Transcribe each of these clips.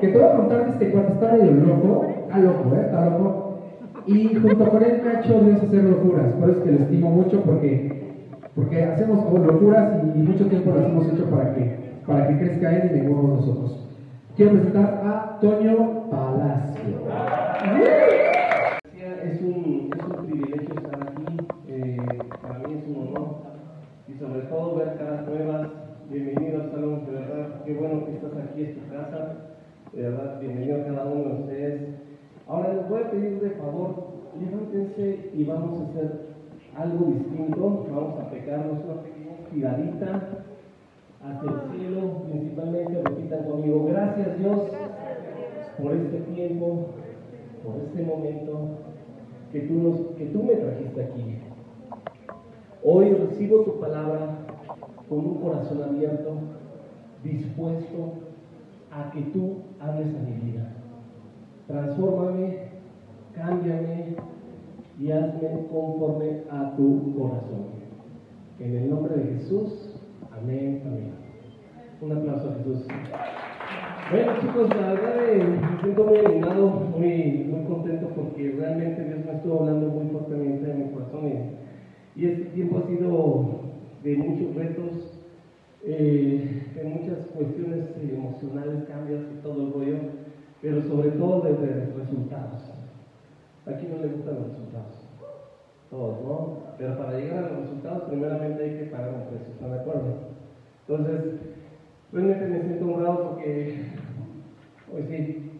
que te voy a contar este cuate está medio loco, está loco, ¿eh? Está loco. Y junto con él hecho Dios hacer locuras. Por eso es que lo estimo mucho porque, porque hacemos locuras y, mucho tiempo lo hemos hecho para que, para que crezca él y mengamos nosotros. Quiero presentar a Toño Palacio. Es un, privilegio estar aquí, eh, para mí es un honor y sobre todo ver caras nuevas. Bienvenido a Salón, de verdad, qué bueno que estás aquí, en tu casa, de verdad, bienvenido a cada uno de ustedes. Ahora les voy a pedir de favor, levántense y vamos a hacer algo distinto, vamos a pecarnos una pequeña giradita hacia el cielo, principalmente repitan conmigo, gracias Dios por este tiempo, por este momento que tú, nos, que tú me trajiste aquí. Hoy recibo tu palabra con un corazón abierto, dispuesto a que tú hables a mi vida. Transfórmame, cámbiame y hazme conforme a tu corazón. En el nombre de Jesús, amén, amén. Un aplauso a Jesús. Bueno chicos, la verdad eh, me siento muy animado, muy, muy contento porque realmente Dios me estuvo hablando muy fuertemente en mi corazón y este tiempo ha sido de muchos retos, eh, de muchas cuestiones emocionales, cambios y todo el rollo, pero sobre todo de, resultados. ¿A quién no le gustan los resultados? Todos, ¿no? Pero para llegar a los resultados, primeramente hay que pagar un precio, ¿están de acuerdo? Entonces, realmente me siento honrado porque, hoy sí,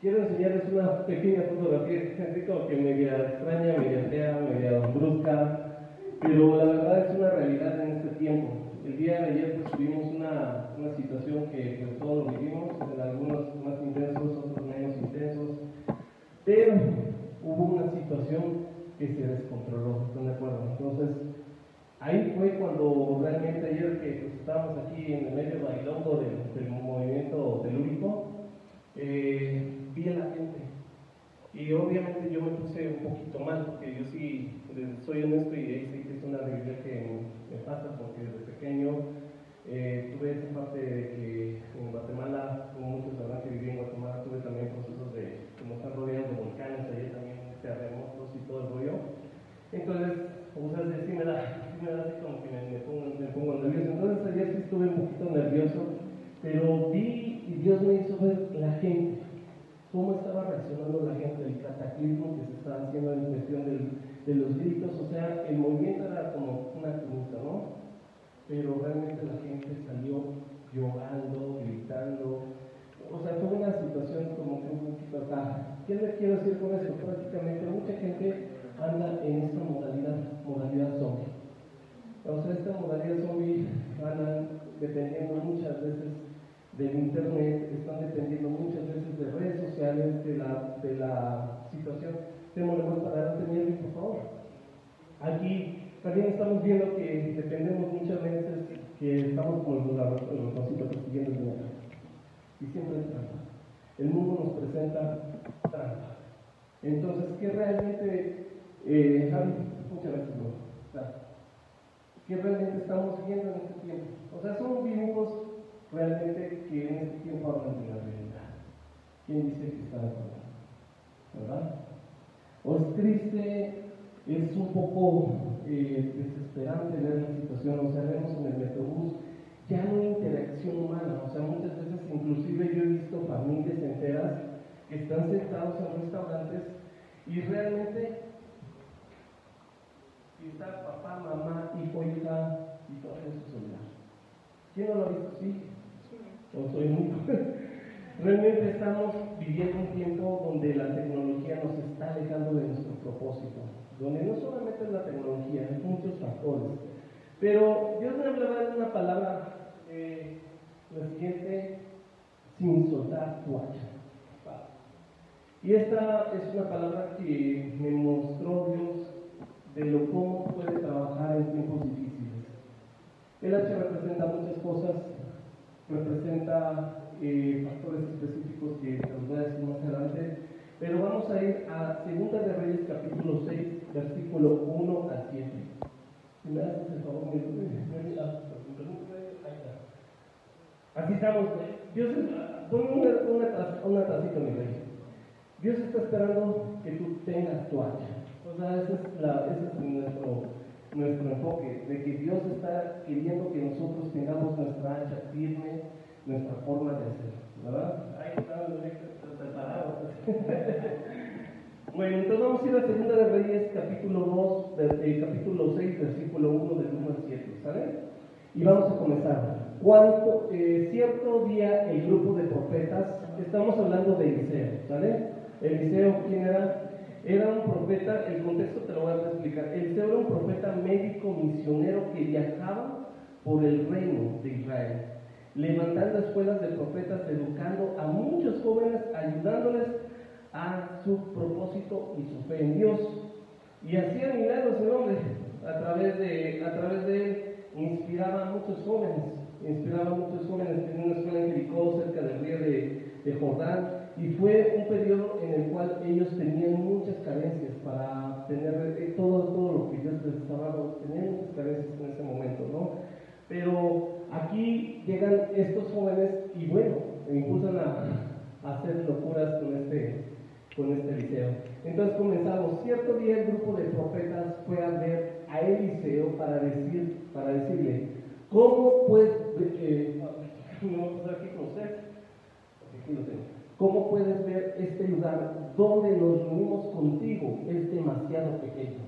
quiero enseñarles una pequeña fotografía, gente como que media extraña, media fea, media brusca, pero la verdad es una realidad en este tiempo. El día de ayer pues, tuvimos una, una situación que pues, todos lo vivimos, algunos más intensos, otros menos intensos, pero hubo una situación que se descontroló, ¿están de acuerdo? Entonces, ahí fue cuando realmente ayer que pues, estábamos aquí en el medio bailongo del, del movimiento telúrico, eh, vi a la gente. Y obviamente yo me puse un poquito mal, porque yo sí soy honesto y ahí sí que es una realidad que me, pasa, porque desde pequeño eh, tuve esa parte de que en Guatemala, como muchos sabrán que viví en Guatemala, tuve también procesos de, como están rodeados de volcanes, ahí también terremotos y todo el rollo. Entonces, o sea, sí me da, sí me da así como que me, pongo, me pongo nervioso. Entonces ayer sí estuve un poquito nervioso, pero vi y Dios me hizo ver la gente, cómo estaba reaccionando la gente, el cataclismo que se estaba haciendo en cuestión del de los gritos, o sea, el movimiento era como una pregunta, ¿no? Pero realmente la gente salió llorando, gritando, o sea, fue una situación como que un poquito acá. ¿Qué les quiero decir con eso? Prácticamente mucha gente anda en esta modalidad, modalidad zombie. O sea, esta modalidad zombie andan dependiendo muchas veces del internet, están dependiendo muchas veces de redes sociales, de la, de la situación Démosle para adelante, Melvin, por favor. Aquí también estamos viendo que dependemos muchas veces que estamos como los ratoncitos persiguiendo el dinero. Y siempre es trampa. El mundo nos presenta trampa. Entonces, ¿qué realmente, eh, Javi? Muchas gracias, Claro. ¿Qué realmente estamos viendo en este tiempo? O sea, somos vivos realmente que en este tiempo hablan de la realidad. ¿Quién dice que está de acuerdo? ¿Verdad? O es triste, es un poco eh, desesperante ver la situación, o sea, vemos en el metrobús, ya no hay interacción humana, o sea, muchas veces inclusive yo he visto familias enteras que están sentados en restaurantes y realmente está papá, mamá, hijo, hija y todo en su celular. ¿Quién no lo ha visto así? ¿O soy único? Realmente estamos viviendo un tiempo donde la tecnología nos está alejando de nuestro propósito, donde no solamente es la tecnología, hay muchos factores. Pero Dios me hablaba de una palabra, eh, la siguiente, sin soltar tu hacha. Y esta es una palabra que me mostró Dios de lo cómo puede trabajar en tiempos difíciles. El hacha representa muchas cosas, representa eh, factores específicos que os voy a decir más adelante, pero vamos a ir a 2 de Reyes capítulo 6, versículo 1 a 7. Si me haces el favor, me, Así estamos. Dios, pon una, una tacita, mi rey. Dios está esperando que tú tengas tu hacha. O sea, ese es, la, ese es nuestro, nuestro enfoque, de que Dios está queriendo que nosotros tengamos nuestra hacha firme, nuestra forma de hacer. ¿Verdad? Ahí están los preparados. bueno, entonces vamos a ir a Segunda de Reyes, capítulo 2, del, capítulo 6, versículo 1 del 1 al 7. ¿Sale? Y vamos a comenzar. Cuando, eh, cierto día el grupo de profetas, estamos hablando de Eliseo, ¿sale? Eliseo, ¿quién era? Era un profeta, el contexto te lo voy a explicar. Eliseo era un profeta médico misionero que viajaba por el reino de Israel, levantando escuelas de profetas, educando a muchos jóvenes, ayudándoles a su propósito y su fe en Dios. Y hacía milagros el hombre a través de, a través de él, inspiraba a muchos jóvenes, inspiraba a muchos jóvenes, en una escuela en Jericó, cerca del río de, de Jordán, y fue un periodo en el cual ellos tenían muchas carencias para tener eh, todo, todo lo que Dios les estaba dando, tenían muchas carencias en ese momento, ¿no? Pero aquí llegan estos jóvenes y bueno, impulsan a, hacer locuras con este, con este Eliseo. Entonces comenzamos. Cierto día el grupo de profetas fue a ver a Eliseo para, decir, para decirle, ¿cómo puedes, eh, tengo. ¿Cómo puedes ver este lugar donde nos reunimos contigo? Es demasiado pequeño.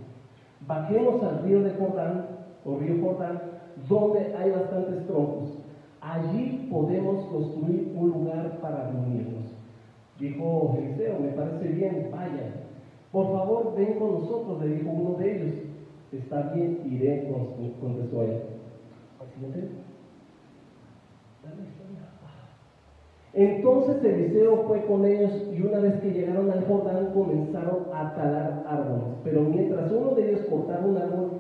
Bajemos al río de Jordán, o río Jordán, donde hay bastantes troncos. Allí podemos construir un lugar para reunirnos. Dijo Eliseo, me parece bien, vaya. Por favor, ven con nosotros, le dijo uno de ellos. Está bien, iré, contestó él. Entonces Eliseo fue con ellos y una vez que llegaron al Jordán comenzaron a talar árboles. Pero mientras uno de ellos cortaba un árbol,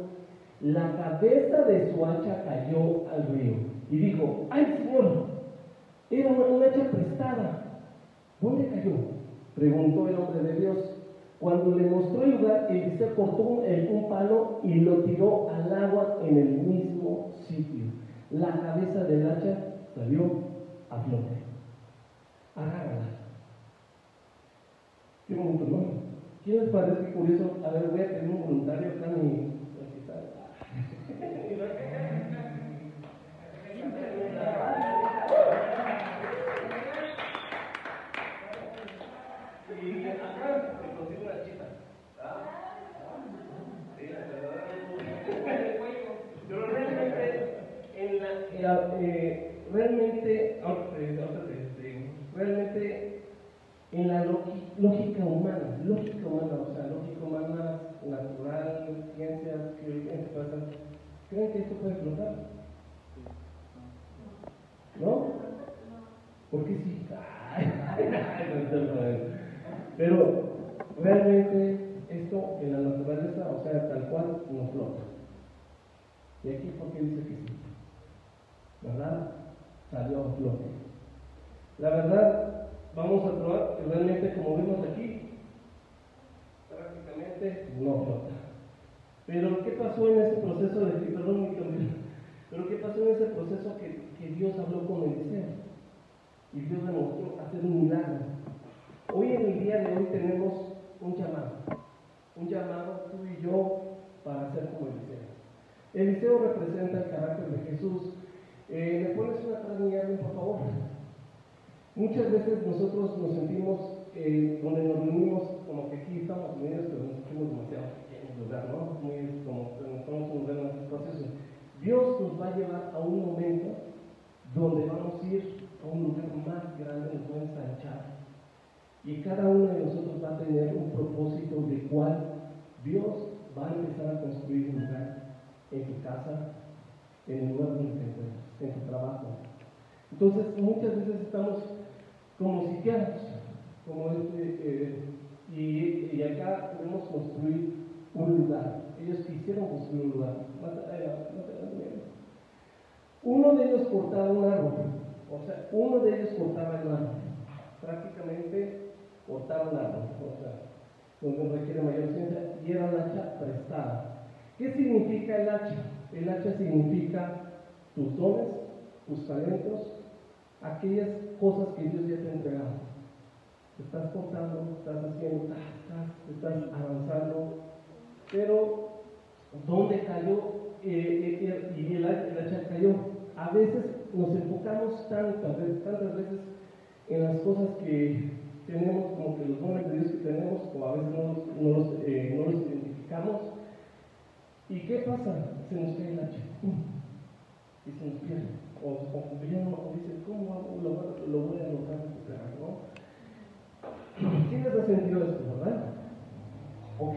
la cabeza de su hacha cayó al río. Y dijo, ¡ay Señor! Era una, hacha prestada. ¿Dónde cayó? Preguntó el hombre de Dios. Cuando le mostró el lugar, Eliseo cortó un, un palo y lo tiró al agua en el mismo sitio. La cabeza del hacha salió a flote agárrala. Qué bonito, ¿no? ¿Quién les parece curioso? A ver, voy a tener un voluntario acá mi. Y acá me consigo una chita. Pero realmente, realmente en la lógica humana, lógica humana, ¿creen que esto puede flotar? ¿No? ¿Por qué sí? Pero realmente esto en la naturaleza, o sea, tal cual, no flota. ¿Y aquí por qué dice que sí? ¿Verdad? Salió a flote. La verdad, vamos a probar que realmente, como vemos aquí, prácticamente no flota. Pero, ¿qué pasó en ese proceso de perdón, pero qué pasó en ese proceso que, Dios habló con Eliseo? Y Dios demostró hacer un milagro. Hoy en el día de hoy tenemos un llamado. Un llamado tú y yo para ser como Eliseo. Eliseo representa el carácter de Jesús. Eh, ¿Me pones una atrás, por favor? Muchas veces nosotros nos sentimos, eh, donde nos reunimos, como que aquí estamos unidos, pero nos sentimos demasiado ¿verdad? ¿no? Muy, como estamos en un proceso. Dios nos va a llevar a un momento donde vamos a ir a un lugar más grande, nos va a ensanchar. Y cada uno de nosotros va a tener un propósito de cual Dios va a empezar a construir un lugar en tu casa, en el lugar donde te en tu trabajo. Entonces, muchas veces estamos como sitianos, como este, eh, y, y, acá podemos construir un lugar. Ellos quisieron construir un lugar. Uno de ellos cortaba un árbol, o sea, uno de ellos cortaba el árbol, prácticamente cortaba un árbol, o sea, donde requiere mayor ciencia, y era un hacha prestada. ¿Qué significa el hacha? El hacha significa tus dones, tus talentos, aquellas cosas que Dios ya te ha entregado. estás contando, estás haciendo, estás avanzando, pero ¿dónde cayó? Eh, eh, eh, y el, hacha cayó. A veces nos enfocamos tantas veces, tantas veces en las cosas que tenemos, como que los nombres de Dios que tenemos, o a veces no los, no los, identificamos. ¿Y qué pasa? Se nos cae el hacha. Y se nos pierde. O, o dice, ¿cómo lo, voy a lograr recuperar? ¿no? ¿Sí les ha sentido esto, verdad? Ok,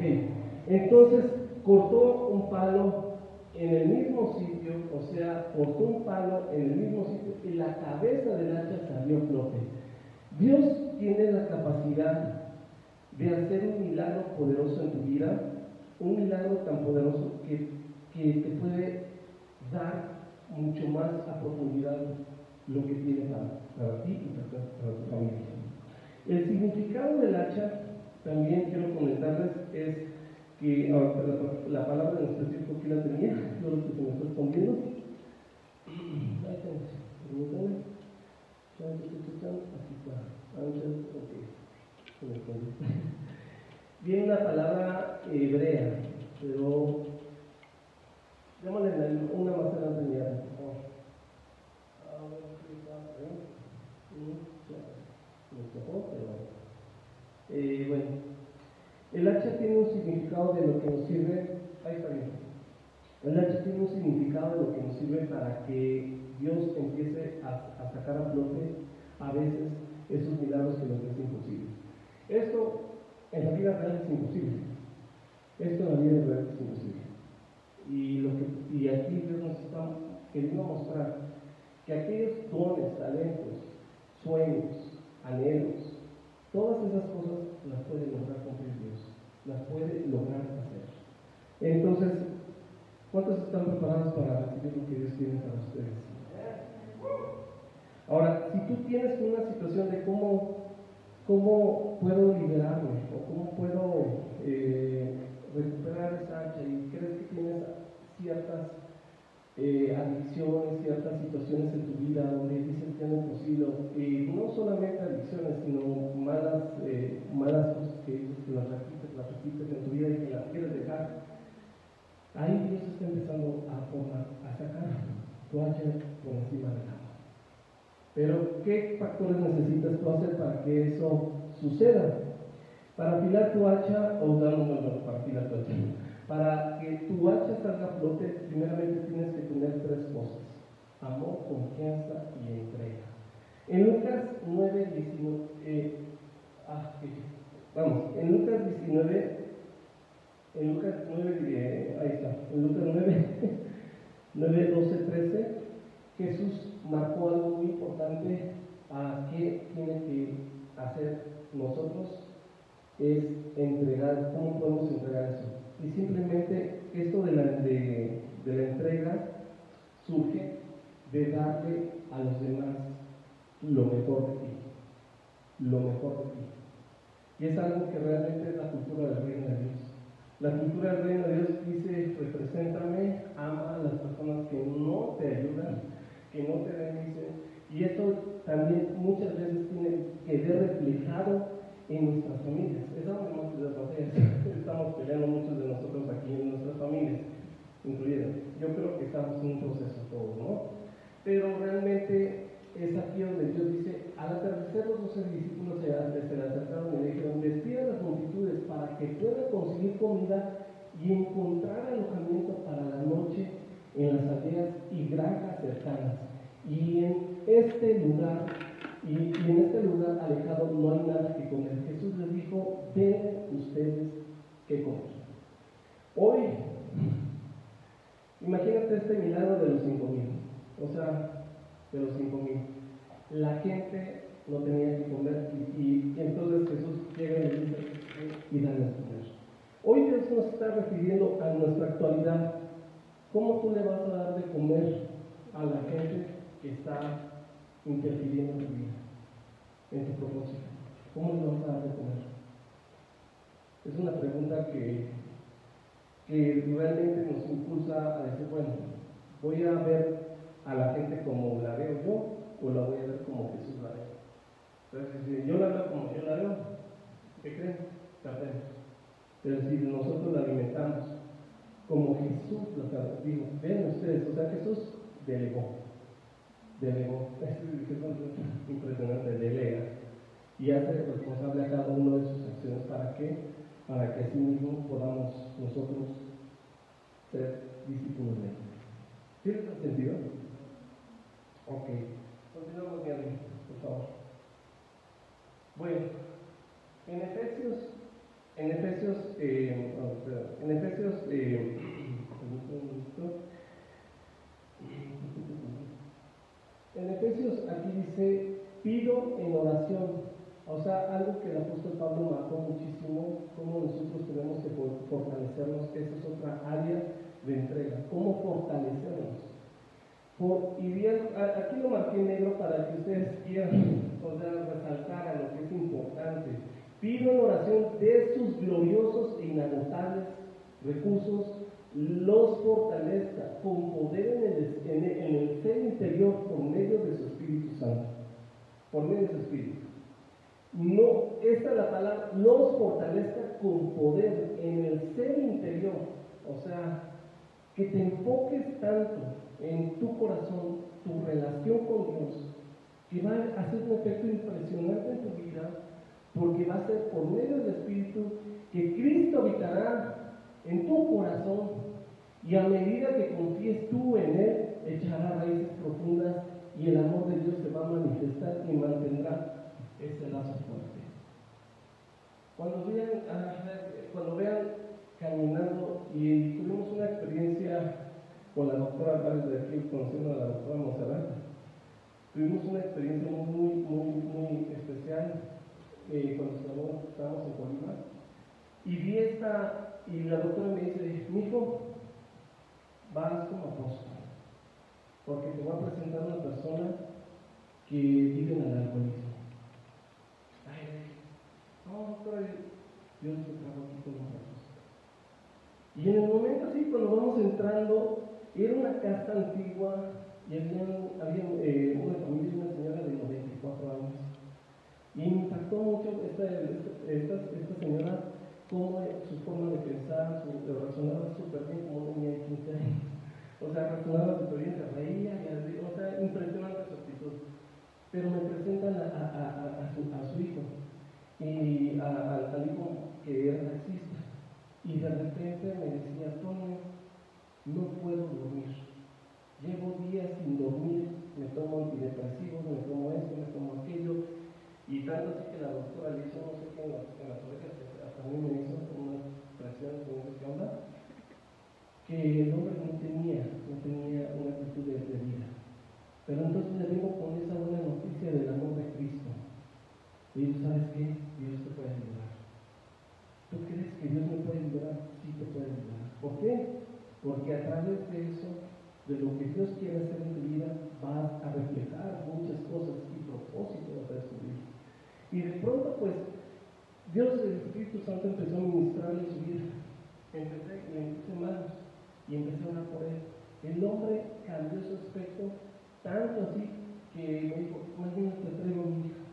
entonces cortó un palo en el mismo sitio, o sea, cortó un palo en el mismo sitio y la cabeza del hacha salió flote. Dios tiene la capacidad de hacer un milagro poderoso en tu vida, un milagro tan poderoso que, que te puede dar mucho más a profundidad lo que tiene para, ti y para tu familia. El significado del hacha, también quiero comentarles, es que la, la, palabra en específico aquí la tenía, yo lo que se me está. Viene una palabra hebrea, pero démosle una más adelante ya. Eh, bueno, el hacha tiene un significado de lo que nos sirve, ahí está bien. El hacha tiene un significado de lo que nos sirve para que Dios empiece a, sacar a flote a veces esos milagros que nos es imposible. Esto en la vida real es imposible. Esto en la vida real es imposible. Y, aquí Dios nos está queriendo mostrar que aquellos dones, talentos, sueños, anhelos, todas esas cosas las puede lograr las puede lograr hacer. Entonces, ¿cuántos están preparados para recibir lo que Dios tiene para ustedes? Ahora, si tú tienes una situación de cómo, cómo puedo liberarme o cómo puedo eh, recuperar esa hacha y crees que tienes ciertas eh, adicciones, ciertas situaciones en tu vida donde dices que no es posible, no solamente adicciones, sino malas, eh, malas cosas que, las repites, las repites en tu vida y que las quieres dejar. Ahí Dios está empezando a, a sacar tu hacha por encima del agua. Pero, ¿qué factores necesitas tú hacer para que eso suceda? Para afilar tu hacha, o dar un valor para afilar tu hacha para que tu hacha salga a flote, primeramente tienes que tener tres cosas. Amor, confianza y entrega. En Lucas 9, 19, eh, ah, vamos, en Lucas 19, en Lucas 9, eh, ahí está, en Lucas 9, 9, 12, 13, Jesús marcó algo muy importante a qué tiene que hacer nosotros, es entregar, ¿cómo podemos entregar eso? Y simplemente esto de la, de, la entrega surge de darle a los demás lo mejor de ti, lo mejor de ti. Y es algo que realmente es la cultura del reino de Dios. La cultura del reino de Dios dice, represéntame, ama a las personas que no te ayudan, que no te bendicen. Y eso también muchas veces tiene que ver reflejado en nuestras familias. Es algo que las batallas estamos peleando muchos de nosotros aquí en nuestras familias, incluidas. Yo creo que estamos en un proceso todos, ¿no? Pero realmente es aquí donde Dios dice, al atardecer los doce discípulos se, le acercaron y le dijeron, despidan las multitudes para que puedan conseguir comida y encontrar alojamiento para la noche en las aldeas y granjas cercanas. Y en este lugar y, en este lugar alejado no hay nada que comer. Jesús les dijo, den ustedes que comer. Hoy, imagínate este milagro de los cinco mil, o sea, de los cinco mil. La gente no tenía que comer y, entonces Jesús llega y dice, y dale a comer. Hoy Dios nos está refiriendo a nuestra actualidad. ¿Cómo tú le vas a dar de comer a la gente que está interfiriendo en tu vida, en tu propósito? ¿Cómo le vas a dar de comer? Es una pregunta que, que realmente nos impulsa a decir, bueno, voy a ver a la gente como la veo yo o la voy a ver como Jesús la ve. Entonces, si yo la veo como yo la veo, ¿qué creen? Perdemos. Pero si nosotros la alimentamos como Jesús lo dijo, ven ustedes, o sea, Jesús delegó, delegó, es impresionante, delega, y hace responsable a cada uno de sus acciones, ¿para qué? Para que así mismo podamos nosotros ser discípulos de él. ¿Tiene sentido? Ok, continuamos bien, por favor. Bueno, en Efesios en Efesios, eh, en Efesios, eh, en Efesios aquí dice, pido en oración, o sea, algo que el apóstol Pablo marcó muchísimo, cómo nosotros tenemos que fortalecernos, esa es otra área de entrega, cómo fortalecernos. Y bien, aquí lo marqué negro para que ustedes quieran poder resaltar a lo que es importante. Pido en oración de sus gloriosos e inagotables recursos, los fortalezca con poder en el, en el ser interior por medio de su Espíritu Santo. Por medio de su Espíritu. No, esta es la palabra, los fortalezca con poder en el ser interior. O sea, que te enfoques tanto en tu corazón, tu relación con Dios, que va a hacer un efecto impresionante en tu vida porque va a ser por medio del Espíritu que Cristo habitará en tu corazón y a medida que confíes tú en Él, echará raíces profundas y el amor de Dios se va a manifestar y mantendrá ese lazo fuerte. Cuando vean, ah, cuando vean caminando y tuvimos una experiencia con la doctora Párez de aquí, conociendo a la doctora Monserrat, tuvimos una experiencia muy, muy, muy especial eh, cuando estábamos en Colima, y vi esta, y la doctora me dice, mi hijo, vas como apóstol, porque te voy a presentar una persona que vive en el alcoholismo. Ay, no, doctora, yo no trabajo aquí con nosotros. Y en el momento así, cuando vamos entrando, era una casa antigua y había, había eh, una familia una señora de 94 años y me impactó mucho esta, esta, esta señora, cómo su forma de pensar, su, razonaba súper bien como de 15 años. O sea, razonaba súper bien, se reía, y, o sea, impresionante su actitud. Pero me presentan a, a, a, su, hijo, y al hijo que era taxista. Y de repente me decía, Antonio, no puedo dormir. Llevo días sin dormir, me tomo antidepresivos, me tomo esto, me tomo aquello, y tanto así que la doctora le hizo, no sé qué, en las, en las hasta a mí me hizo unas presiones, no sé qué onda, que el hombre no tenía, no tenía una actitud de, vida. Pero entonces le vengo con esa buena noticia del amor de Cristo. Y tú sabes qué, Dios te puede ayudar. ¿Tú crees que Dios me puede ayudar? Sí te puede ayudar. ¿Por qué? Porque a través de eso, de lo que Dios quiere hacer en tu vida, vas a reflejar muchas cosas y propósitos de tu vida. Y de pronto, pues, Dios, el Espíritu Santo empezó a ministrar en su vida. Empecé, me puse manos y empecé a orar por él. El hombre cambió su aspecto tanto así que me dijo, más bien te traigo a mi hija.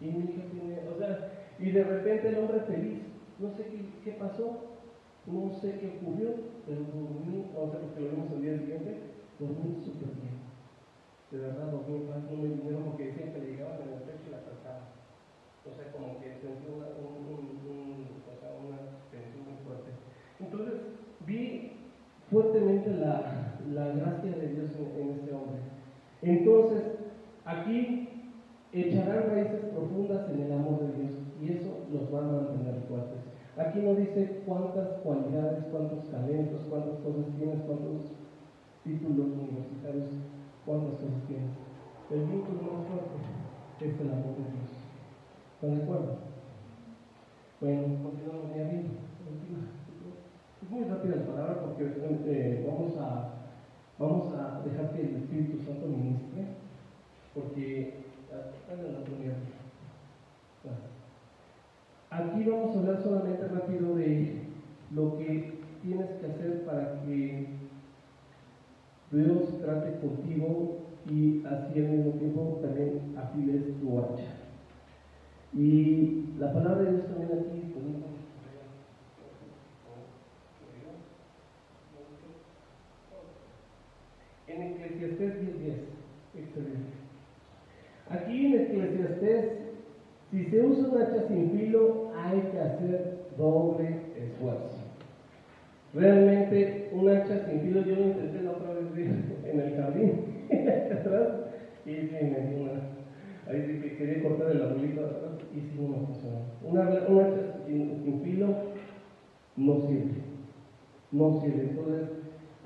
Y mi hija tiene, o sea, y de repente el hombre feliz, no sé qué, pasó, no sé qué ocurrió, pero o sea, porque lo vimos el día siguiente, dormí súper bien. De verdad, dormí en paz, no me vinieron porque siempre le llegaban en el pecho y la trataba. O sea, como que sentí una, un, un, o sea, una tensión muy fuerte. Entonces, vi fuertemente la, la gracia de Dios en, en este hombre. Entonces, aquí echarán raíces profundas en el amor de Dios y eso los va a mantener fuertes. Aquí no dice cuántas cualidades, cuántos talentos, cuántas cosas tienes, cuántos títulos universitarios, cuántas cosas tienes. El vínculo más fuerte es el amor de Dios. ¿Están de acuerdo? Bueno, continuamos ya bien. Es muy rápida la palabra porque eh, vamos, a, vamos a dejar que el Espíritu Santo ministre, porque Aquí vamos a hablar solamente rápido de lo que tienes que hacer para que Dios trate contigo y así al mismo tiempo también afiles tu hacha. Y la palabra de Dios también aquí, en Eclesiastés 10.10, excelente. Aquí en Eclesiastés, si se usa un hacha sin filo, hay que hacer doble esfuerzo. Realmente, un hacha sin filo, yo lo intenté la otra vez en el jardín, atrás, y me dio una Ahí sí que quería cortar el arbolito atrás y sí no funcionó. Una, una hacha sin, filo no sirve. No sirve. Entonces,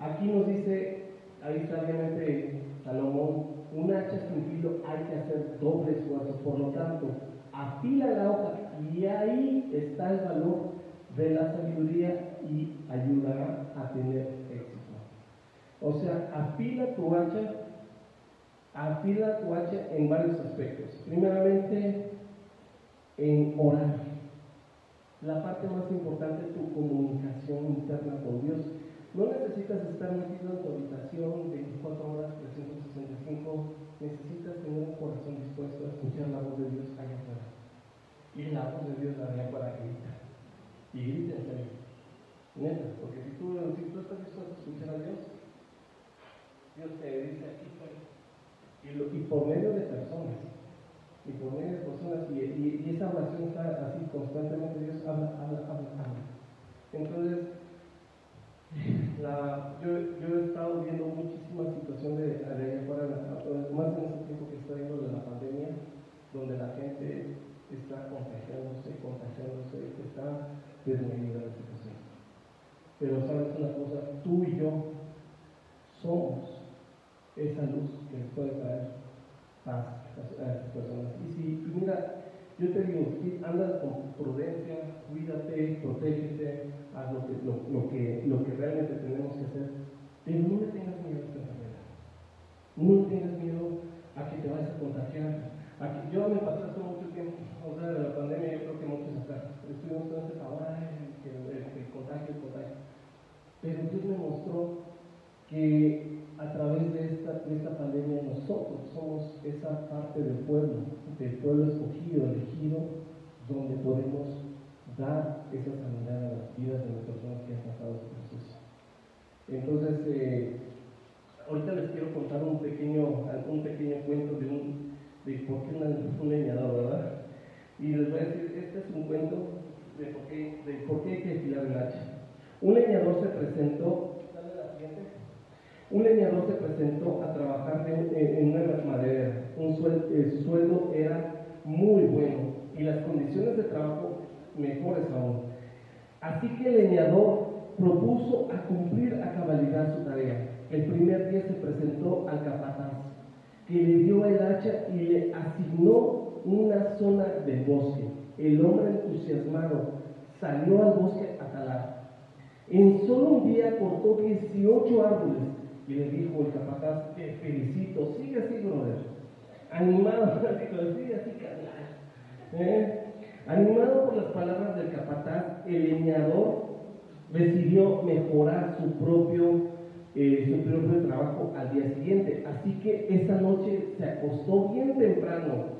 aquí nos dice, ahí sabiamente Salomón, un hacha sin filo hay que hacer doble esfuerzo. Por lo tanto, afila la hoja y ahí está el valor de la sabiduría y ayudará a tener éxito. O sea, afila tu hacha afila tu hacha en varios aspectos. Primeramente, en orar. La parte más importante es tu comunicación interna con Dios. No necesitas estar metido en tu habitación 24 horas, 365. Necesitas tener un corazón dispuesto a escuchar la voz de Dios allá afuera. Y la voz de Dios la para gritar. Y grita en serio. Neta, porque si tú, si tú estás dispuesto a escuchar a Dios, Dios te dice aquí y, por medio de personas, y por medio de personas, y, esa oración está así constantemente, Dios habla, habla, habla, habla. Entonces, yo, yo, he estado viendo muchísimas situaciones de, de afuera, más en este tiempo que está viendo de la pandemia, donde la gente está contagiándose, contagiándose, está desmedida la situación. Pero sabes una cosa, tú y yo somos esa luz que les puede traer paz a estas personas. Y si, mira, yo te digo, si andas con prudencia, cuídate, protégete, haz lo que, lo, que, lo que realmente tenemos que hacer, pero le tengas miedo a esta enfermedad. No tengas miedo a que te vayas a contagiar. A que, yo me pasé hace mucho tiempo, o sea, de la pandemia, yo creo que muchos acá, estuvimos todos ahora que el, el contagio, el contagio. Pero Dios me mostró que a través de esta, de esta pandemia nosotros somos esa parte del pueblo, del pueblo escogido, elegido, donde podemos dar esa sanidad a las vidas de las personas que han pasado este proceso. Entonces, eh, ahorita les quiero contar un pequeño, un pequeño cuento de, un, de por qué un leñador, ¿verdad? Y les voy a decir, este es un cuento de por qué, de por qué hay que afilar el hacha. Un leñador se presentó un leñador se presentó a trabajar en, una madera. Un el sueldo era muy bueno y las condiciones de trabajo mejores aún. Así que el leñador propuso a cumplir a cabalidad su tarea. El primer día se presentó al capataz, que le dio el hacha y le asignó una zona de bosque. El hombre entusiasmado salió al bosque a talar. En solo un día cortó 18 árboles y le dijo el capataz, te felicito, sigue así, brother. Animado, sigue así. ¿Eh? Animado por las palabras del capataz, el leñador decidió mejorar su propio, eh, su propio trabajo al día siguiente. Así que esa noche se acostó bien temprano.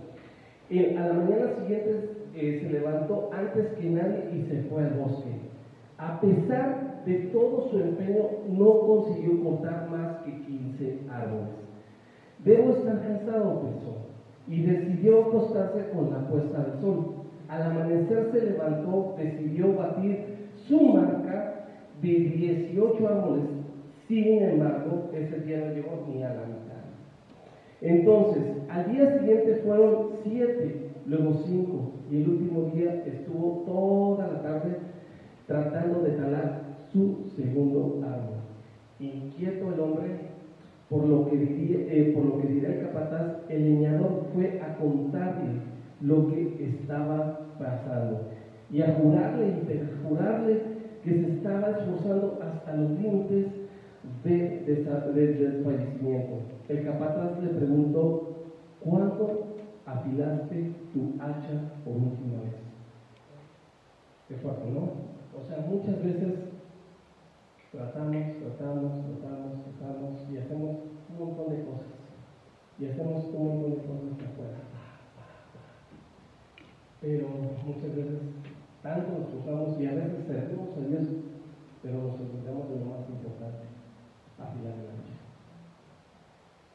Eh, a la mañana siguiente se levantó antes que nadie y se fue al bosque. A pesar de todo su empeño, no consiguió cortar más que 15 árboles. Debo estar cansado, pensó, y decidió acostarse con la puesta del sol. Al amanecer se levantó, decidió batir su marca de 18 árboles. Sin embargo, ese día no llegó ni a la mitad. Entonces, al día siguiente fueron 7, luego 5, y el último día estuvo toda la tarde tratando de talar su segundo árbol. Inquieto el hombre, por lo que diría, eh, por lo que dirá el capataz, el leñador fue a contarle lo que estaba pasando y a jurarle y perjurarle que se estaba esforzando hasta los límites de, desfallecimiento. El capataz le preguntó, ¿cuándo afilaste tu hacha por última vez? Qué fuerte, ¿no? O sea, muchas veces tratamos, tratamos, tratamos, tratamos y hacemos un montón de cosas. Y hacemos un montón de cosas afuera. pero muchas veces tanto nos enfocamos y a veces servimos a Dios, pero nos olvidamos de lo más importante, afilar el hacha.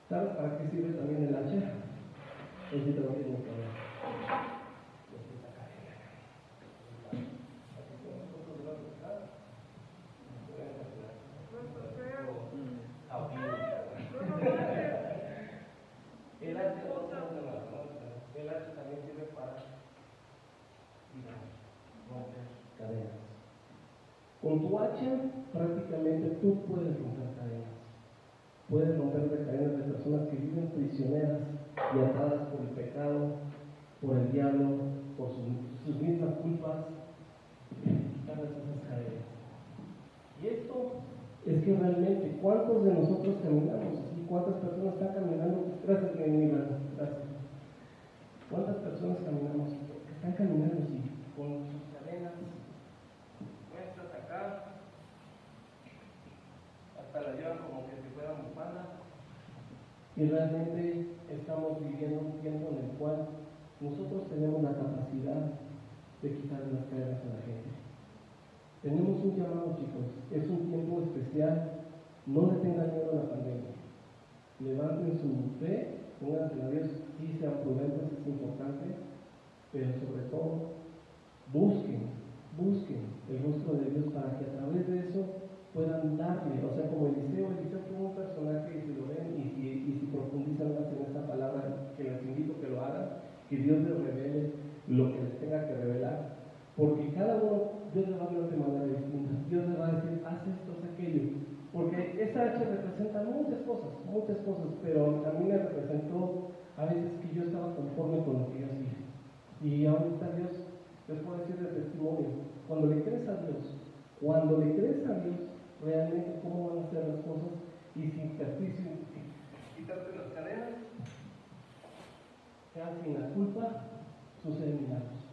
¿Sabes para qué sirve también el hacha? Es decir, también el El hacha, el hacha también sirve para romper cadenas. Con tu hacha prácticamente tú puedes romper. Puedes romper las cadenas de personas que viven prisioneras y atadas por el pecado, por el diablo, por sus, mismas culpas, quitarles esas cadenas. Y esto es que realmente, ¿cuántos de nosotros caminamos así? ¿Cuántas personas están caminando? Gracias, mi gracias. ¿Cuántas personas caminamos? Están caminando así, con sus cadenas puestas acá, la llevan como que si fuera bufanda. Y realmente estamos viviendo un tiempo en el cual nosotros tenemos la capacidad de quitar las cadenas a la gente. Tenemos un llamado, chicos. Es un tiempo especial. No le tengan miedo a la pandemia. Levanten su fe, pónganse a Dios, sí sean prudentes, es importante, pero sobre todo, busquen, busquen el rostro de Dios para que a través de eso puedan darle, o sea, como Eliseo, Eliseo fue un personaje, si lo ven y si, y profundizan más en esta palabra, que les invito que lo hagan, que Dios les revele lo que les tenga que revelar, porque cada uno, Dios le va a hablar de manera distinta. Dios le va a decir, haz esto, haz aquello. Porque esa hacha representa muchas cosas, muchas cosas, pero a mí me representó a veces que yo estaba conforme con lo que yo hacía. Y ahorita Dios, les puedo decir el testimonio, cuando le crees a Dios, cuando le crees a Dios, realmente cómo van a ser las cosas y sin casticio, quitarte las cadenas, sin la culpa, suceden milagros.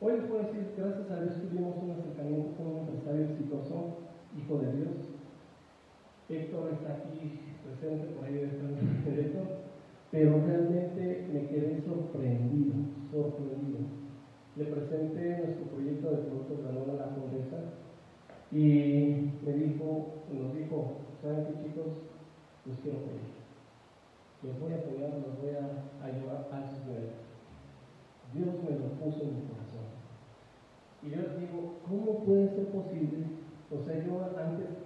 Hoy les puedo decir, gracias a Dios tuvimos un acercamiento con un empresario exitoso, hijo de Dios. Héctor está aquí presente, por ahí estar derecho, pero realmente me quedé sorprendido, sorprendido. Le presenté nuestro proyecto de producto granola a la condesa y me dijo, nos dijo, ¿saben qué chicos? Los quiero apoyar. Los voy a apoyar, los voy a ayudar a niveles. Dios me lo puso en mi corazón. Y yo les digo, ¿cómo puede ser posible? O sea, yo antes,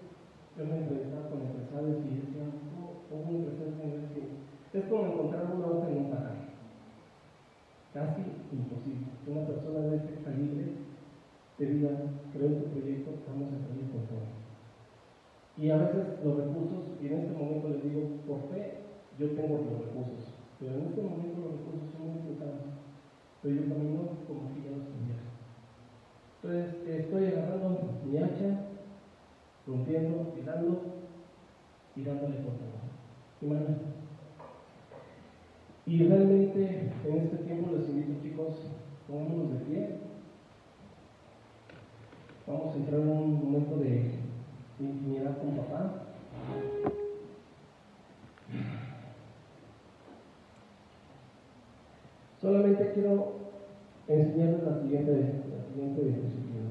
yo me entrevistaba con empresarios y decía, ¿cómo, cómo un empresario decía? Es como encontrar una hoja en un pajar. Casi imposible. Que una persona de este calibre te diga, creo en tu proyecto, vamos a salir por favor. Y a veces los recursos, y en este momento les digo, por fe, yo tengo los recursos, pero en este momento los recursos son muy limitados pero yo camino como si ya los tuviera. Entonces estoy agarrando mi hacha, rompiendo, tirando y dándole por todo. Y realmente en este tiempo les invito chicos, pongámonos de pie. Vamos a entrar en un momento de intimidad con papá. Solamente quiero enseñarles la siguiente, la siguiente disposición.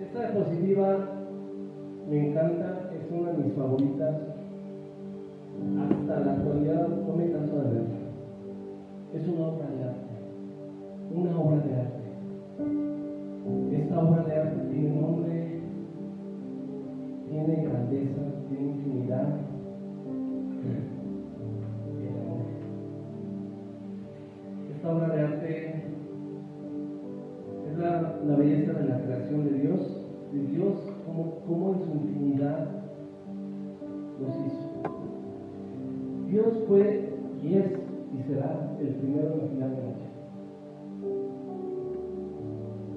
Esta diapositiva me encanta, es una de mis favoritas. Hasta la actualidad no me canso de verla. Es una obra de arte. Una obra de arte. Tiene grandeza, tiene infinidad, tiene amor. Esta obra de arte es la, la belleza de la creación de Dios, de Dios, como, como en su infinidad los hizo. Dios fue y es y será el primero en la final de la noche.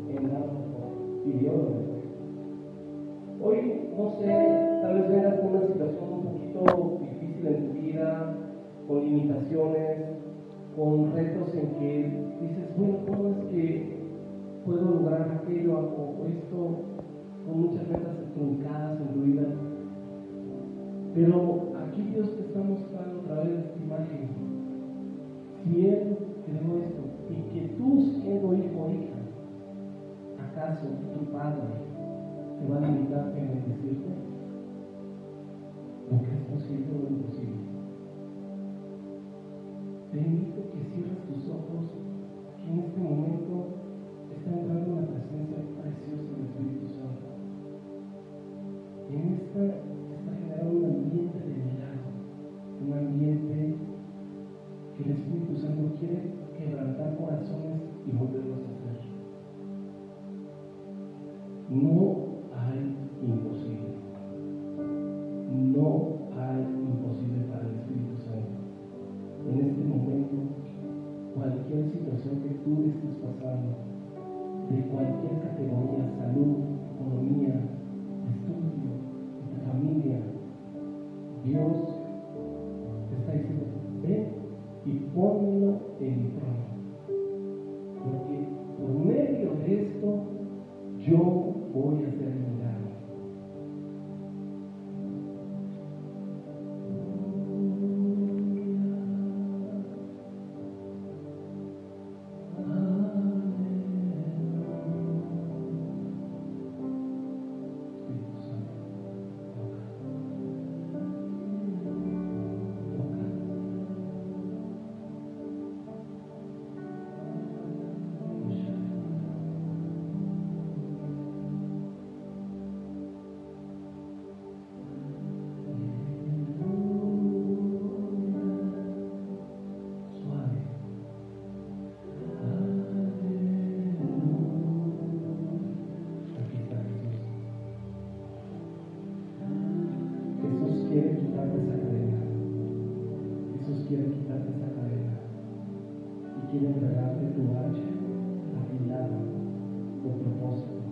En dar y Dios lo. Hoy, no sé, tal vez vengas con una situación un poquito difícil en tu vida, con limitaciones, con retos en que dices, bueno, ¿cómo es que puedo lograr aquello o esto? Con muchas metas truncadas en tu vida. Pero aquí Dios te está mostrando a través de esta imagen. Si Él creó esto, y que tú, siendo hijo o hija, acaso tu padre, van humanidad que necesita, lo que es posible o imposible. Te invito que cierres tus ojos, que en este momento está entrando en la presencia preciosa del Espíritu Santo. Y en esta está generando un ambiente de milagro, un ambiente que el Espíritu Santo quiere quebrantar corazones y volverlo quiere quitarte esta cadena y quiere entregarte tu hacha afilada con propósito.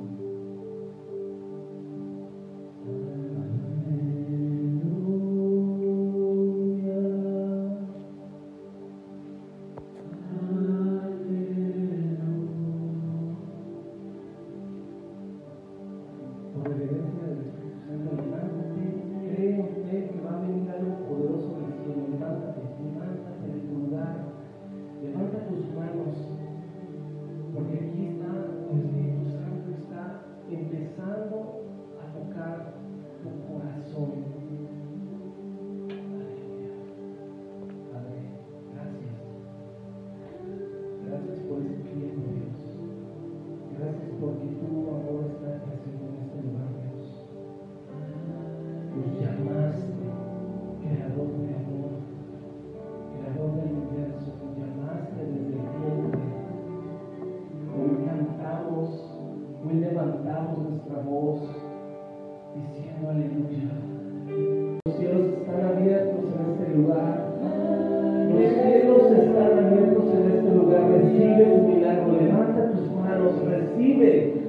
recibe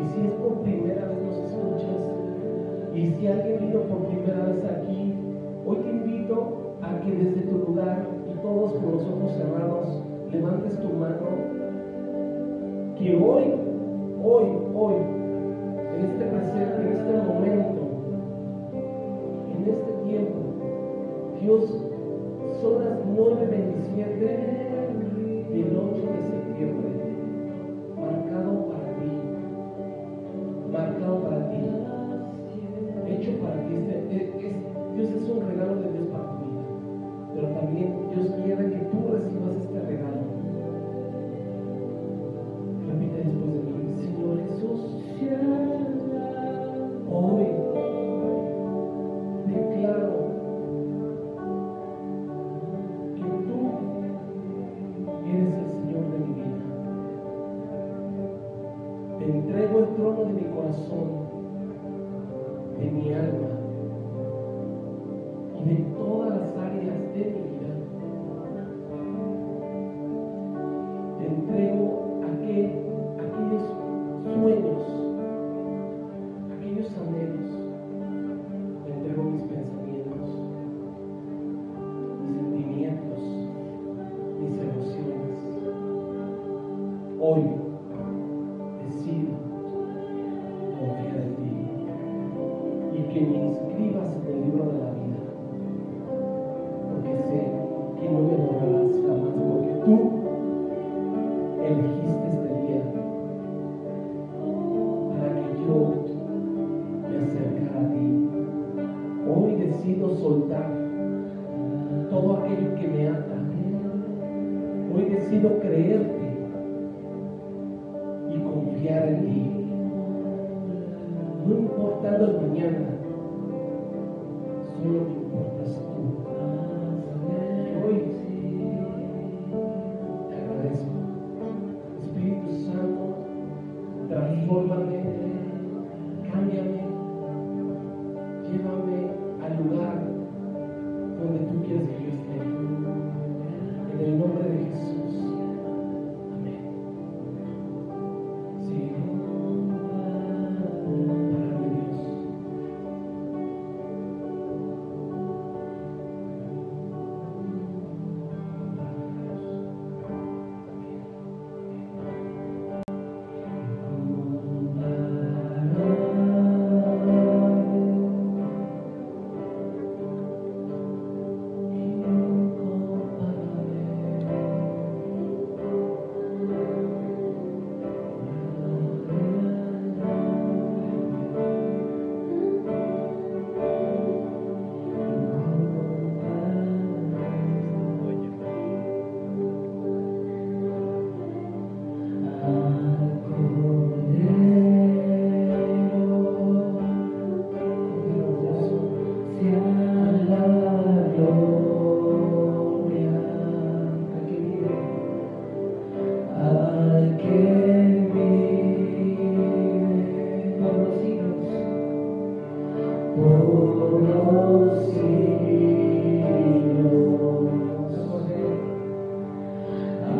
Y si es por primera vez nos escuchas, y si alguien vino por primera vez aquí, hoy te invito a que desde tu lugar y todos con los ojos cerrados levantes tu mano, que hoy, hoy, hoy, en este presente, en este momento, en este tiempo, Dios, son las 9.27 del 8 de septiembre, pero también Dios quiere que tú recibas este regalo. Repite después de mí, Señor Jesús, hoy declaro que tú eres el Señor de mi vida. Te entrego el trono de mi corazón,